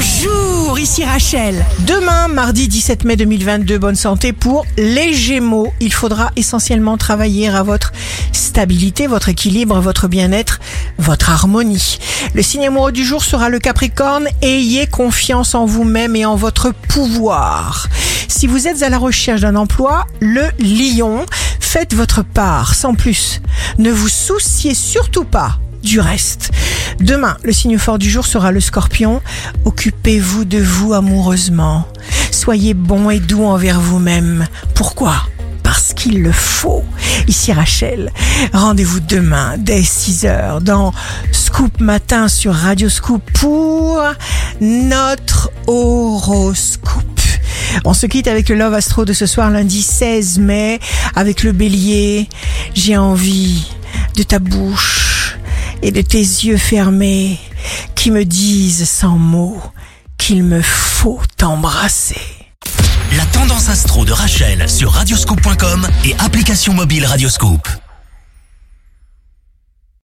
Bonjour, ici Rachel. Demain, mardi 17 mai 2022, bonne santé pour les Gémeaux. Il faudra essentiellement travailler à votre stabilité, votre équilibre, votre bien-être, votre harmonie. Le signe amoureux du jour sera le Capricorne. Ayez confiance en vous-même et en votre pouvoir. Si vous êtes à la recherche d'un emploi, le Lion, faites votre part sans plus. Ne vous souciez surtout pas du reste. Demain, le signe fort du jour sera le scorpion. Occupez-vous de vous amoureusement. Soyez bon et doux envers vous-même. Pourquoi? Parce qu'il le faut. Ici Rachel, rendez-vous demain dès 6h dans Scoop Matin sur Radio Scoop pour notre horoscope. On se quitte avec le Love Astro de ce soir lundi 16 mai avec le bélier. J'ai envie de ta bouche et de tes yeux fermés qui me disent sans mots qu'il me faut t'embrasser. La tendance astro de Rachel sur radioscope.com et application mobile Radioscope.